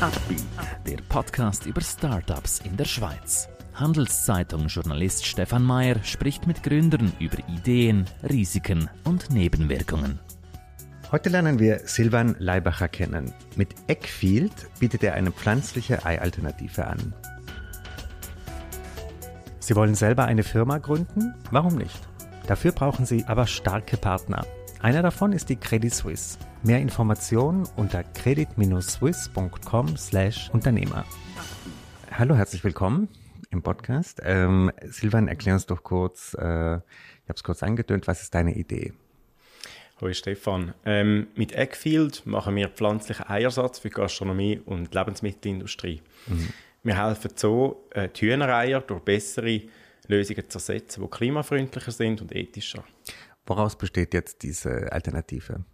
Upbeat, der Podcast über Startups in der Schweiz. Handelszeitung-Journalist Stefan Mayer spricht mit Gründern über Ideen, Risiken und Nebenwirkungen. Heute lernen wir Silvan Leibacher kennen. Mit Eckfield bietet er eine pflanzliche Ei-Alternative an. Sie wollen selber eine Firma gründen? Warum nicht? Dafür brauchen Sie aber starke Partner. Einer davon ist die Credit Suisse. Mehr Informationen unter credit-swiss.com/Unternehmer. Hallo, herzlich willkommen im Podcast. Ähm, Silvan, erklär uns doch kurz, äh, ich habe es kurz angetönt, was ist deine Idee? Hallo Stefan. Ähm, mit Eggfield machen wir pflanzlichen Eiersatz für Gastronomie und Lebensmittelindustrie. Mhm. Wir helfen so, äh, die Hühnereier durch bessere Lösungen zu ersetzen, die klimafreundlicher sind und ethischer. Woraus besteht jetzt diese Alternative?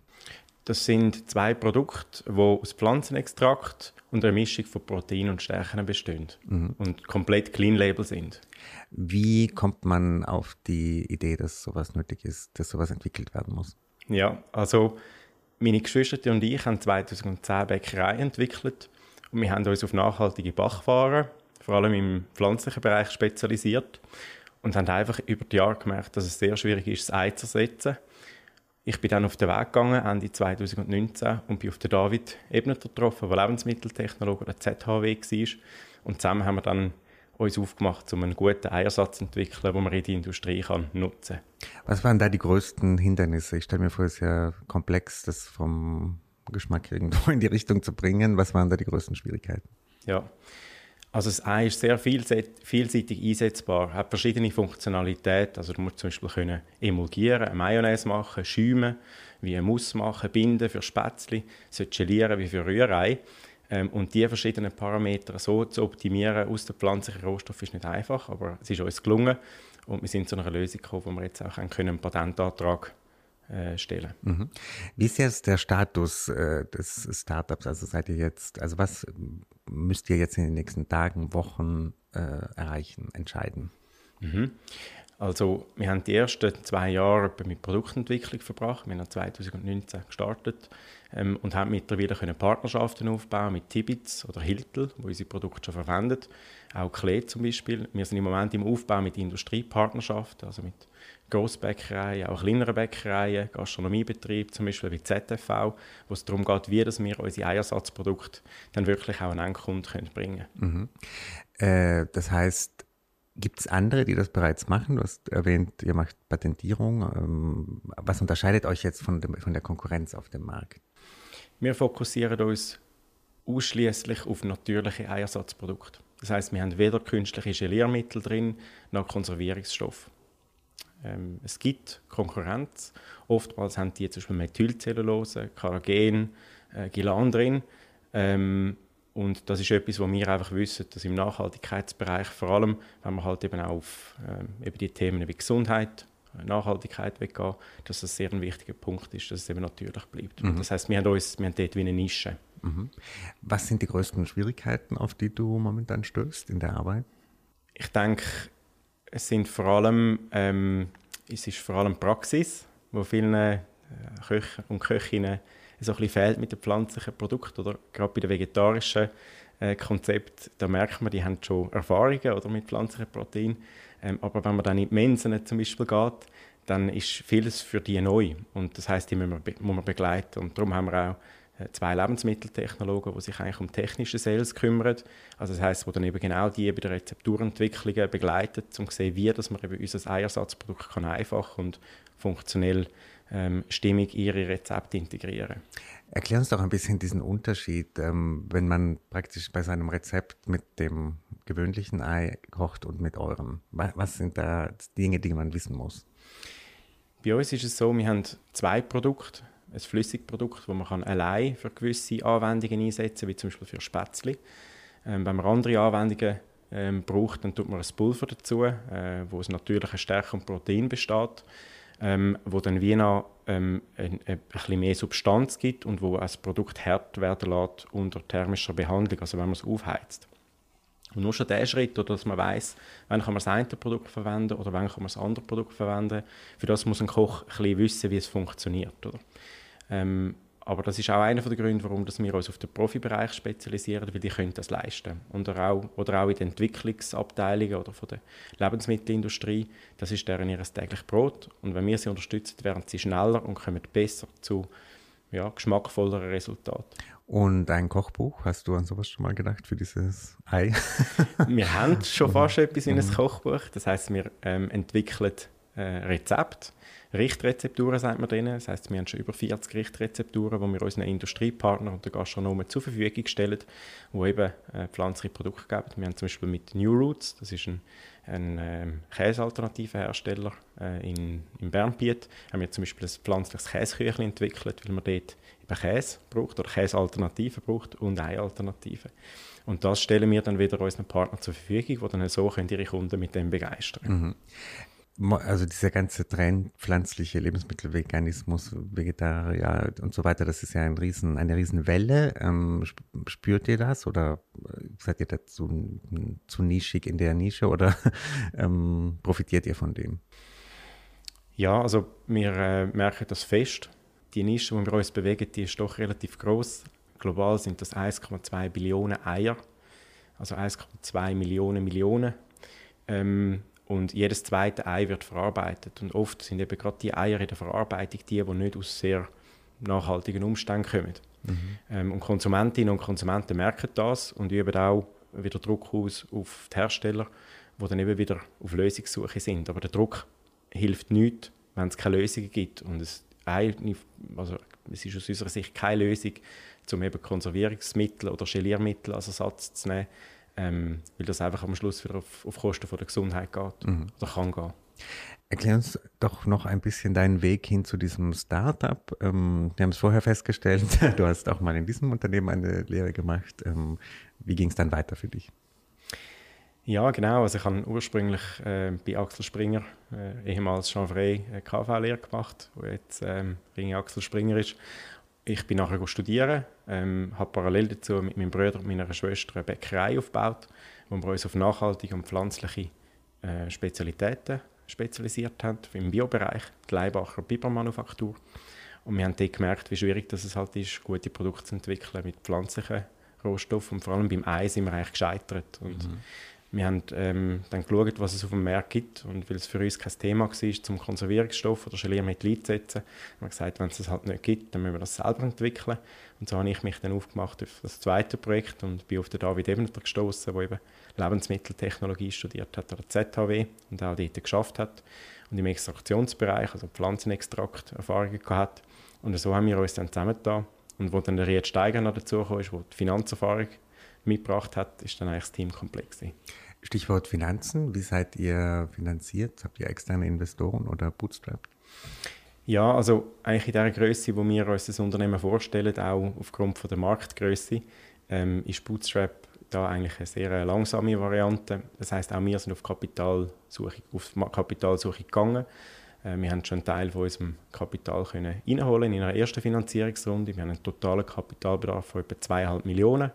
Das sind zwei Produkte, die aus Pflanzenextrakt und einer Mischung von Protein und Stärken bestehen mhm. und komplett Clean Label sind. Wie kommt man auf die Idee, dass sowas nötig ist, dass sowas entwickelt werden muss? Ja, also meine Geschwister und ich haben 2010 Bäckerei entwickelt und wir haben uns auf nachhaltige Bachwaren, vor allem im pflanzlichen Bereich, spezialisiert und haben einfach über die Jahre gemerkt, dass es sehr schwierig ist, das Ei zu ersetzen ich bin dann auf den Weg gegangen, Ende 2019, und bin auf den David Ebneter getroffen, der Lebensmitteltechnologe der ZHW war. Und zusammen haben wir dann uns aufgemacht, um einen guten Eiersatz zu entwickeln, den man in die Industrie kann nutzen kann. Was waren da die größten Hindernisse? Ich stelle mir vor, es ist ja komplex, das vom Geschmack irgendwo in die Richtung zu bringen. Was waren da die größten Schwierigkeiten? Ja, also das Ei ist sehr vielseitig einsetzbar, hat verschiedene Funktionalitäten. Also du musst zum Beispiel können emulgieren, eine Mayonnaise machen, schäumen, wie ein Muss machen, binden für Spätzle, gelieren wie für Rührei. Ähm, und diese verschiedenen Parameter so zu optimieren aus den pflanzlichen Rohstoffen ist nicht einfach, aber es ist uns gelungen und wir sind zu einer Lösung gekommen, wo wir jetzt auch einen Patentantrag äh, stellen. Mhm. Wie ist jetzt der Status äh, des Startups? Also seid ihr jetzt, also was müsst ihr jetzt in den nächsten Tagen, Wochen äh, erreichen, entscheiden? Mhm. Also wir haben die ersten zwei Jahre mit Produktentwicklung verbracht. Wir haben 2019 gestartet ähm, und haben mittlerweile können Partnerschaften aufbauen mit Tibits oder Hiltel, wo unsere Produkte schon verwendet. Auch Klee zum Beispiel. Wir sind im Moment im Aufbau mit Industriepartnerschaften, also mit Grossbäckereien, auch kleineren Bäckereien, Gastronomiebetrieben, zum Beispiel wie ZFV, wo es darum geht, wie dass wir unsere Eiersatzprodukte dann wirklich auch an Endkunden bringen können. Mhm. Äh, das heißt, Gibt es andere, die das bereits machen? Du hast erwähnt, ihr macht Patentierung. Ähm, was unterscheidet euch jetzt von, dem, von der Konkurrenz auf dem Markt? Wir fokussieren uns ausschließlich auf natürliche Eiersatzprodukte. Das heißt, wir haben weder künstliche Geliermittel drin noch Konservierungsstoffe. Ähm, es gibt Konkurrenz. Oftmals haben die zum Beispiel Methylcellulose, Carragen, äh, Gilan drin. Ähm, und das ist etwas, wo wir einfach wissen, dass im Nachhaltigkeitsbereich, vor allem, wenn man halt eben auch auf äh, eben die Themen wie Gesundheit, Nachhaltigkeit weggehen, dass das sehr ein wichtiger Punkt ist, dass es eben natürlich bleibt. Mhm. Das heißt, wir haben, uns, wir haben dort wie eine Nische. Mhm. Was sind die größten Schwierigkeiten, auf die du momentan stößt in der Arbeit? Ich denke, es sind vor allem, ähm, es ist vor allem Praxis, wo vielen äh, Köchen und Köchinnen so ein fehlt mit den pflanzlichen Produkten oder gerade bei den vegetarischen äh, Konzept, da merkt man, die haben schon Erfahrungen oder mit pflanzlichen Proteinen. Ähm, aber wenn man dann in die Mensen zum Beispiel geht, dann ist vieles für die neu und das heißt, die muss man, muss man begleiten und darum haben wir auch äh, zwei Lebensmitteltechnologen, die sich eigentlich um technische Sales kümmern. Also das heißt, wo dann eben genau die bei der Rezepturentwicklung begleiten, um zu sehen, wie dass man eben unser Eiersatzprodukt kann einfach und funktionell ähm, stimmig ihre Rezepte integrieren. Erklär uns doch ein bisschen diesen Unterschied, ähm, wenn man praktisch bei seinem Rezept mit dem gewöhnlichen Ei kocht und mit eurem. Was sind da Dinge, die man wissen muss? Bei uns ist es so, wir haben zwei Produkte. Ein Flüssigprodukt, das man allein für gewisse Anwendungen einsetzen kann, wie zum Beispiel für Spätzle. Ähm, wenn man andere Anwendungen ähm, braucht, dann tut man ein Pulver dazu, äh, wo es natürliche Stärke und Protein besteht ähm, wo dann wie noch ähm, ein, ein, bisschen mehr Substanz gibt und wo das Produkt hart werden lässt unter thermischer Behandlung, also wenn man es aufheizt. Und nur schon der Schritt, oder dass man weiß, wann kann man das eine Produkt verwenden oder wann kann man das andere Produkt verwenden, für das muss ein Koch ein bisschen wissen, wie es funktioniert. Oder? Ähm, aber das ist auch einer der Gründe, warum wir uns auf den Profibereich spezialisieren, weil die können das leisten. Oder auch, oder auch in den Entwicklungsabteilungen oder von der Lebensmittelindustrie, das ist deren ihr täglich Brot. Und wenn wir sie unterstützen, werden sie schneller und kommen besser zu ja, geschmackvolleren Resultaten. Und ein Kochbuch, hast du an sowas schon mal gedacht für dieses Ei? wir haben schon fast etwas in einem Kochbuch. Das heißt, wir ähm, entwickeln äh, Rezepte Richtrezepturen, sagt man denen. Das heißt, wir haben schon über 40 Richtrezepturen, die wir unseren Industriepartnern und den Gastronomen zur Verfügung stellen, die eben äh, pflanzliche Produkte geben. Wir haben zum Beispiel mit New Roots, das ist ein, ein ähm, Käsealternativenhersteller äh, in, in Bernbiet, haben wir zum Beispiel ein pflanzliches Käseküchlein entwickelt, weil man dort eben Käse braucht oder Käsealternativen braucht und Eialternativen. Und das stellen wir dann wieder unseren Partnern zur Verfügung, die dann so können ihre Kunden mit dem begeistern. Mhm also dieser ganze Trend, pflanzliche Lebensmittel, Veganismus, Vegetarier und so weiter, das ist ja ein riesen, eine Riesenwelle. Ähm, spürt ihr das oder äh, seid ihr dazu zu nischig in der Nische oder ähm, profitiert ihr von dem? Ja, also wir äh, merken das fest. Die Nische, wo wir uns bewegen, die ist doch relativ groß. Global sind das 1,2 Billionen Eier, also 1,2 Millionen Millionen. Ähm, und jedes zweite Ei wird verarbeitet. Und oft sind eben gerade die Eier in der Verarbeitung die, die nicht aus sehr nachhaltigen Umständen kommen. Mhm. Ähm, und Konsumentinnen und Konsumenten merken das und üben auch wieder Druck aus auf die Hersteller, die dann eben wieder auf Lösungssuche sind. Aber der Druck hilft nichts, wenn es keine Lösungen gibt. Und es, also es ist aus unserer Sicht keine Lösung, um eben Konservierungsmittel oder Geliermittel als Ersatz zu nehmen, ähm, weil das einfach am Schluss wieder auf, auf Kosten von der Gesundheit geht mhm. oder kann gehen. Erklär uns doch noch ein bisschen deinen Weg hin zu diesem Startup. Ähm, wir haben es vorher festgestellt, du hast auch mal in diesem Unternehmen eine Lehre gemacht. Ähm, wie ging es dann weiter für dich? Ja, genau. Also ich habe ursprünglich äh, bei Axel Springer, äh, ehemals Jean Frey, eine KV-Lehre gemacht, wo jetzt ähm, Ringe Axel Springer ist ich bin nachher studieren, ähm, habe parallel dazu mit meinem Bruder und meiner Schwester eine Bäckerei aufgebaut, wo wir uns auf nachhaltige und pflanzliche äh, Spezialitäten spezialisiert haben, im Biobereich, die Leibacher Bibermanufaktur. Und wir haben dort gemerkt, wie schwierig das es halt ist, gute Produkte zu entwickeln mit pflanzlichen Rohstoffen. Und vor allem beim Ei sind wir eigentlich gescheitert. Und mhm. Wir haben ähm, dann geschaut, was es auf dem Markt gibt und weil es für uns kein Thema war, zum Konservierungsstoff oder Geliermittel einzusetzen, haben wir gesagt, wenn es das halt nicht gibt, dann müssen wir das selber entwickeln. Und so habe ich mich dann aufgemacht auf das zweite Projekt und bin auf den David Ebneter gestoßen, der eben Lebensmitteltechnologie studiert hat an der ZHW und auch dort geschafft hat und im Extraktionsbereich, also Pflanzenextrakt, Erfahrungen gehabt. Und so haben wir uns dann zusammengetan. Und wo dann der Riet Steiger noch dazu kam, der die Finanzerfahrung mitgebracht hat, ist dann eigentlich das Team komplex. Stichwort Finanzen. Wie seid ihr finanziert? Habt ihr externe Investoren oder Bootstrap? Ja, also eigentlich in der Größe, wo wir uns das Unternehmen vorstellen, auch aufgrund von der Marktgröße, ähm, ist Bootstrap da eigentlich eine sehr langsame Variante. Das heißt, auch wir sind auf Kapitalsuche, auf Kapitalsuche gegangen. Äh, wir haben schon einen Teil von unserem Kapital können reinholen in einer ersten Finanzierungsrunde. Wir haben einen totalen Kapitalbedarf von etwa 2,5 Millionen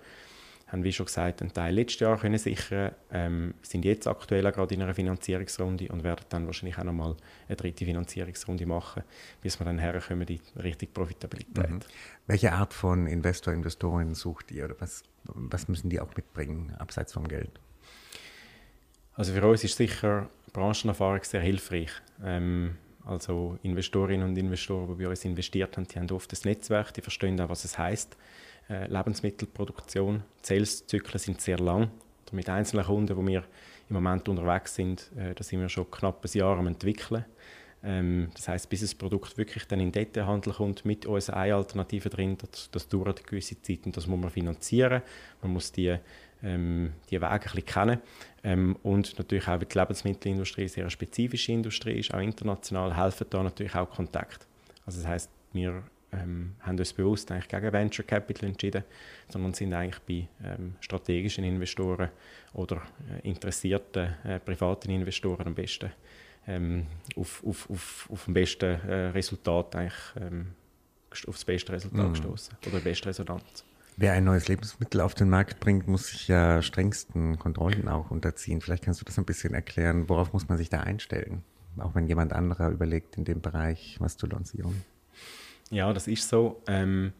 haben, wie schon gesagt, einen Teil letztes Jahr können sichern ähm, sind jetzt aktuell gerade in einer Finanzierungsrunde und werden dann wahrscheinlich auch nochmal eine dritte Finanzierungsrunde machen, bis wir dann herkommen in Richtung Profitabilität. Mhm. Welche Art von Investor, Investoren sucht ihr oder was, was müssen die auch mitbringen, abseits vom Geld? Also für uns ist sicher Branchenerfahrung sehr hilfreich. Ähm, also Investorinnen und Investoren, die bei uns investiert haben, die haben oft das Netzwerk, die verstehen auch, was es heißt äh, Lebensmittelproduktion. Die Sales-Zyklen sind sehr lang. Mit einzelnen Kunden, wo wir im Moment unterwegs sind, äh, da sind wir schon knapp ein Jahr am entwickeln. Ähm, das heißt, bis das Produkt wirklich dann in den Detailhandel kommt mit unseren Ei-Alternativen drin, das, das dauert eine gewisse Zeit und das muss man finanzieren. Man muss die, ähm, die Wege ein bisschen kennen. Ähm, und natürlich auch, weil die Lebensmittelindustrie eine sehr spezifische Industrie ist, auch international, helfen da natürlich auch Kontakt. Also das heißt, wir ähm, haben uns bewusst eigentlich gegen Venture Capital entschieden, sondern sind eigentlich bei ähm, strategischen Investoren oder äh, interessierten äh, privaten Investoren am besten ähm, auf, auf, auf, auf dem besten äh, Resultat eigentlich, ähm, auf das beste Resultat mhm. gestoßen oder die beste Resonanz. Wer ein neues Lebensmittel auf den Markt bringt, muss sich ja strengsten Kontrollen auch unterziehen. Vielleicht kannst du das ein bisschen erklären, worauf muss man sich da einstellen? Auch wenn jemand anderer überlegt, in dem Bereich was zu lancieren. Ja, das ist so. Ähm,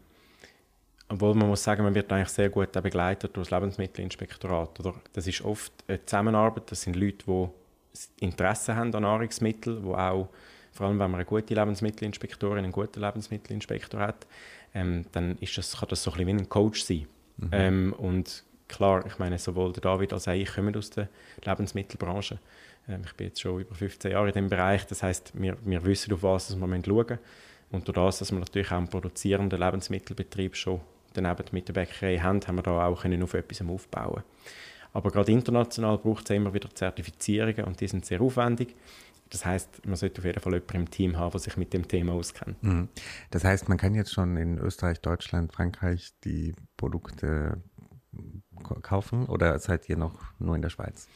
obwohl man muss sagen, man wird eigentlich sehr gut begleitet durch das Lebensmittelinspektorat. Oder? Das ist oft eine Zusammenarbeit. Das sind Leute, die Interesse haben an Nahrungsmitteln, die auch, vor allem wenn man eine gute Lebensmittelinspektorin, einen guten Lebensmittelinspektor hat, ähm, dann ist das, kann das so ein bisschen wie ein Coach sein. Mhm. Ähm, und klar, ich meine, sowohl der David als auch ich kommen aus der Lebensmittelbranche. Ähm, ich bin jetzt schon über 15 Jahre in diesem Bereich. Das heißt, wir, wir wissen, auf was wir schauen müssen. Und durch das, dass wir natürlich auch einen produzierenden Lebensmittelbetrieb schon daneben mit der Bäckerei haben, haben wir da auch können auf etwas aufbauen Aber gerade international braucht es immer wieder Zertifizierungen und die sind sehr aufwendig. Das heißt, man sollte auf jeden Fall jemanden im Team haben, der sich mit dem Thema auskennt. Mhm. Das heißt, man kann jetzt schon in Österreich, Deutschland, Frankreich die Produkte kaufen oder seid ihr noch nur in der Schweiz?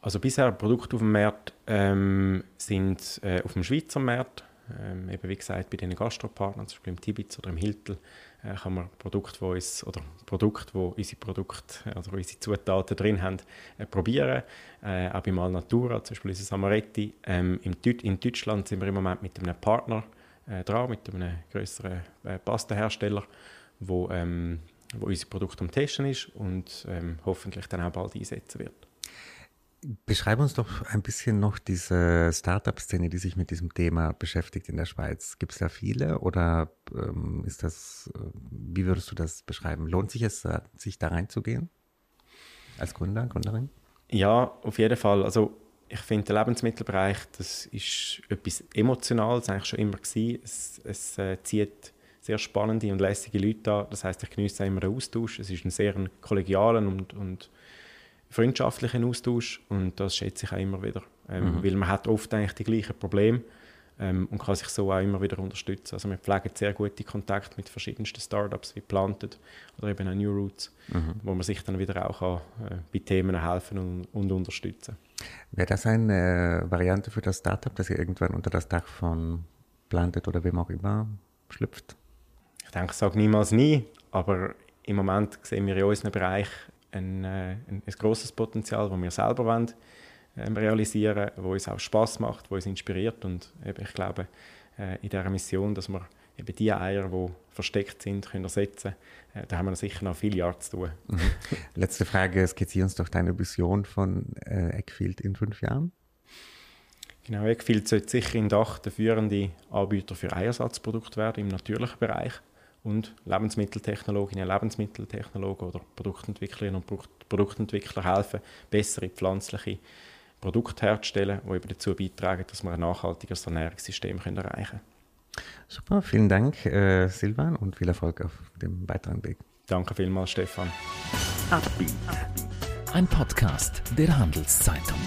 Also bisher Produkte auf dem Markt ähm, sind äh, auf dem Schweizer Markt, ähm, eben wie gesagt bei den Gastropartnern, zum Beispiel im Tibitz oder im Hiltel, äh, kann man Produkte, wo uns, oder Produkte, wo unsere Produkte, also unsere Zutaten drin haben, äh, probieren. Äh, auch bei Malnatura, zum Beispiel unser Amaretti. Ähm, in Deutschland sind wir im Moment mit einem Partner äh, dran, mit einem größeren äh, Pastahersteller, wo, ähm, wo unser Produkt am Testen ist und ähm, hoffentlich dann auch bald einsetzen wird. Beschreib uns doch ein bisschen noch diese Startup-Szene, die sich mit diesem Thema beschäftigt in der Schweiz. Gibt es da viele oder ähm, ist das, äh, wie würdest du das beschreiben? Lohnt sich es, äh, sich da reinzugehen? Als Gründer, Gründerin? Ja, auf jeden Fall. Also ich finde, der Lebensmittelbereich, das ist etwas Emotionales, eigentlich schon immer gewesen. Es, es äh, zieht sehr spannende und lässige Leute an. Das heißt, ich genieße immer den Austausch. Es ist ein sehr kollegialen und, und freundschaftlichen Austausch und das schätze ich auch immer wieder, ähm, mhm. weil man hat oft eigentlich die gleichen Probleme ähm, und kann sich so auch immer wieder unterstützen. Also wir pflegen sehr gute Kontakte mit verschiedensten Startups wie Planted oder eben auch New Roots, mhm. wo man sich dann wieder auch kann, äh, bei Themen helfen und, und unterstützen. Wäre das eine äh, Variante für das Startup, dass ihr irgendwann unter das Dach von Planted oder wem auch immer schlüpft? Ich denke, ich sage niemals nie, aber im Moment sehen wir in unserem Bereich ein, äh, ein, ein grosses Potenzial, das wir selber wollen, ähm, realisieren wollen, das uns auch Spass macht, das uns inspiriert. Und eben, ich glaube, äh, in dieser Mission, dass wir eben die Eier, die versteckt sind, können ersetzen können, äh, da haben wir sicher noch viele Jahre zu tun. Mhm. Letzte Frage, skizziere uns doch deine Vision von äh, Eckfield in fünf Jahren. Genau, Eckfield sollte sicher in Dach der führende Anbieter für Eiersatzprodukte werden im natürlichen Bereich und Lebensmitteltechnologinnen, Lebensmitteltechnologen oder Produktentwicklerinnen und Produktentwickler helfen, bessere pflanzliche Produkte herzustellen, die eben dazu beitragen, dass wir ein nachhaltiges Ernährungssystem können erreichen können. Super, vielen Dank, äh, Silvan, und viel Erfolg auf dem weiteren Weg. Danke vielmals, Stefan. Ein Podcast der Handelszeitung.